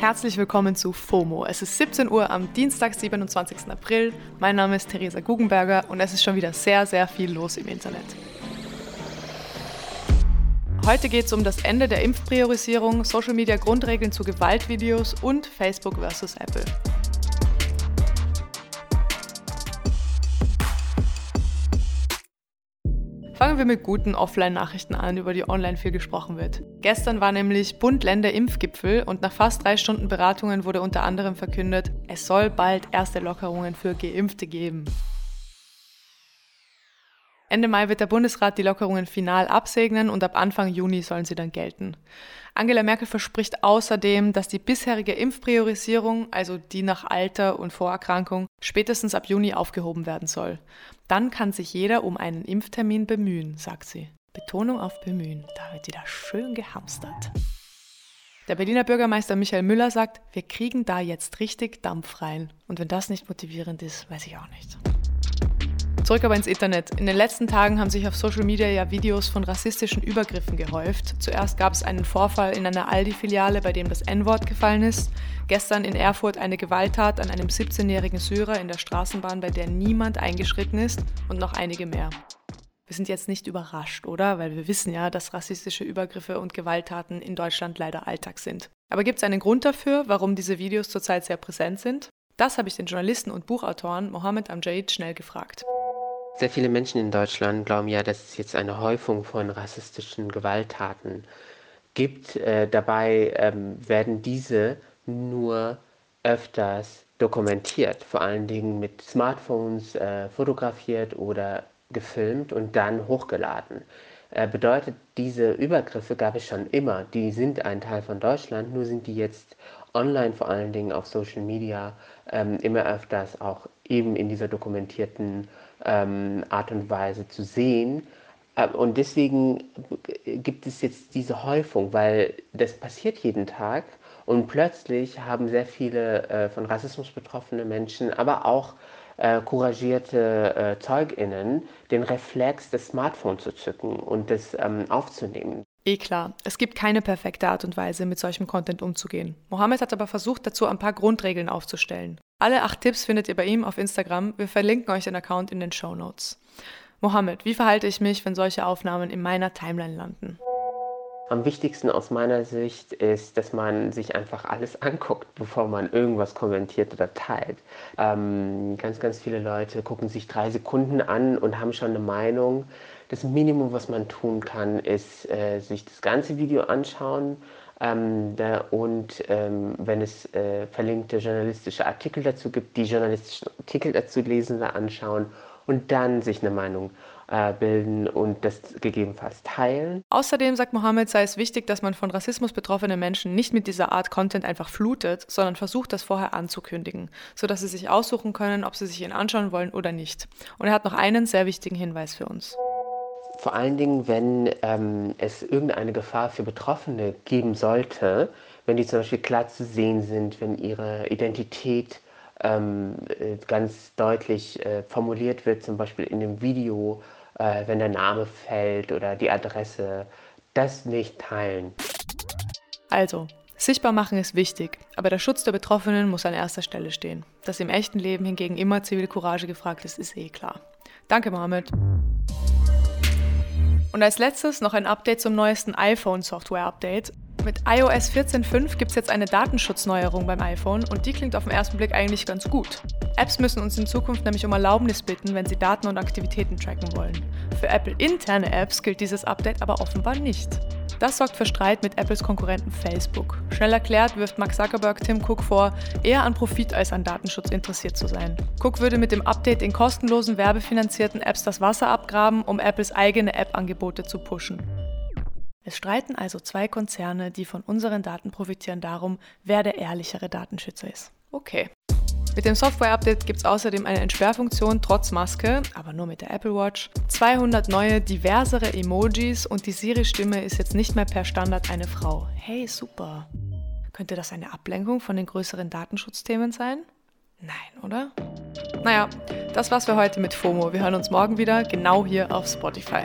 Herzlich willkommen zu FOMO. Es ist 17 Uhr am Dienstag, 27. April. Mein Name ist Theresa Guggenberger und es ist schon wieder sehr, sehr viel los im Internet. Heute geht es um das Ende der Impfpriorisierung, Social Media Grundregeln zu Gewaltvideos und Facebook versus Apple. Fangen wir mit guten Offline-Nachrichten an, über die online viel gesprochen wird. Gestern war nämlich Bund-Länder-Impfgipfel und nach fast drei Stunden Beratungen wurde unter anderem verkündet, es soll bald erste Lockerungen für Geimpfte geben. Ende Mai wird der Bundesrat die Lockerungen final absegnen und ab Anfang Juni sollen sie dann gelten. Angela Merkel verspricht außerdem, dass die bisherige Impfpriorisierung, also die nach Alter und Vorerkrankung, spätestens ab Juni aufgehoben werden soll. Dann kann sich jeder um einen Impftermin bemühen, sagt sie. Betonung auf bemühen, da wird wieder schön gehamstert. Der Berliner Bürgermeister Michael Müller sagt, wir kriegen da jetzt richtig Dampf rein. Und wenn das nicht motivierend ist, weiß ich auch nicht. Zurück aber ins Internet. In den letzten Tagen haben sich auf Social Media ja Videos von rassistischen Übergriffen gehäuft. Zuerst gab es einen Vorfall in einer Aldi-Filiale, bei dem das N-Wort gefallen ist. Gestern in Erfurt eine Gewalttat an einem 17-jährigen Syrer in der Straßenbahn, bei der niemand eingeschritten ist und noch einige mehr. Wir sind jetzt nicht überrascht, oder? Weil wir wissen ja, dass rassistische Übergriffe und Gewalttaten in Deutschland leider Alltag sind. Aber gibt es einen Grund dafür, warum diese Videos zurzeit sehr präsent sind? Das habe ich den Journalisten und Buchautoren Mohammed Amjad schnell gefragt. Sehr viele Menschen in Deutschland glauben ja, dass es jetzt eine Häufung von rassistischen Gewalttaten gibt. Äh, dabei ähm, werden diese nur öfters dokumentiert, vor allen Dingen mit Smartphones äh, fotografiert oder gefilmt und dann hochgeladen. Äh, bedeutet, diese Übergriffe gab es schon immer. Die sind ein Teil von Deutschland, nur sind die jetzt online, vor allen Dingen auf Social Media, ähm, immer öfters auch eben in dieser dokumentierten ähm, Art und Weise zu sehen. Äh, und deswegen gibt es jetzt diese Häufung, weil das passiert jeden Tag und plötzlich haben sehr viele äh, von Rassismus betroffene Menschen, aber auch äh, couragierte äh, ZeugInnen den Reflex, das Smartphone zu zücken und das ähm, aufzunehmen. Eh klar, es gibt keine perfekte Art und Weise, mit solchem Content umzugehen. Mohammed hat aber versucht, dazu ein paar Grundregeln aufzustellen. Alle acht Tipps findet ihr bei ihm auf Instagram. Wir verlinken euch den Account in den Show Notes. Mohammed, wie verhalte ich mich, wenn solche Aufnahmen in meiner Timeline landen? Am wichtigsten aus meiner Sicht ist, dass man sich einfach alles anguckt, bevor man irgendwas kommentiert oder teilt. Ähm, ganz, ganz viele Leute gucken sich drei Sekunden an und haben schon eine Meinung das Minimum, was man tun kann, ist äh, sich das ganze Video anschauen ähm, da, und ähm, wenn es äh, verlinkte journalistische Artikel dazu gibt, die journalistischen Artikel dazu lesen oder anschauen und dann sich eine Meinung äh, bilden und das gegebenenfalls teilen. Außerdem sagt Mohammed, sei es wichtig, dass man von Rassismus betroffene Menschen nicht mit dieser Art Content einfach flutet, sondern versucht, das vorher anzukündigen, sodass sie sich aussuchen können, ob sie sich ihn anschauen wollen oder nicht. Und er hat noch einen sehr wichtigen Hinweis für uns. Vor allen Dingen, wenn ähm, es irgendeine Gefahr für Betroffene geben sollte, wenn die zum Beispiel klar zu sehen sind, wenn ihre Identität ähm, äh, ganz deutlich äh, formuliert wird, zum Beispiel in dem Video, äh, wenn der Name fällt oder die Adresse, das nicht teilen. Also, sichtbar machen ist wichtig, aber der Schutz der Betroffenen muss an erster Stelle stehen. Dass im echten Leben hingegen immer Zivilcourage gefragt ist, ist eh klar. Danke, Mohammed. Und als letztes noch ein Update zum neuesten iPhone-Software-Update. Mit iOS 14.5 gibt es jetzt eine Datenschutzneuerung beim iPhone und die klingt auf den ersten Blick eigentlich ganz gut. Apps müssen uns in Zukunft nämlich um Erlaubnis bitten, wenn sie Daten und Aktivitäten tracken wollen. Für Apple interne Apps gilt dieses Update aber offenbar nicht. Das sorgt für Streit mit Apples Konkurrenten Facebook. Schnell erklärt wirft Mark Zuckerberg Tim Cook vor, eher an Profit als an Datenschutz interessiert zu sein. Cook würde mit dem Update in kostenlosen werbefinanzierten Apps das Wasser abgraben, um Apples eigene App-Angebote zu pushen. Es streiten also zwei Konzerne, die von unseren Daten profitieren, darum, wer der ehrlichere Datenschützer ist. Okay. Mit dem Software-Update gibt es außerdem eine Entsperrfunktion trotz Maske, aber nur mit der Apple Watch, 200 neue, diversere Emojis und die Siri-Stimme ist jetzt nicht mehr per Standard eine Frau. Hey, super. Könnte das eine Ablenkung von den größeren Datenschutzthemen sein? Nein, oder? Naja, das war's für heute mit FOMO. Wir hören uns morgen wieder, genau hier auf Spotify.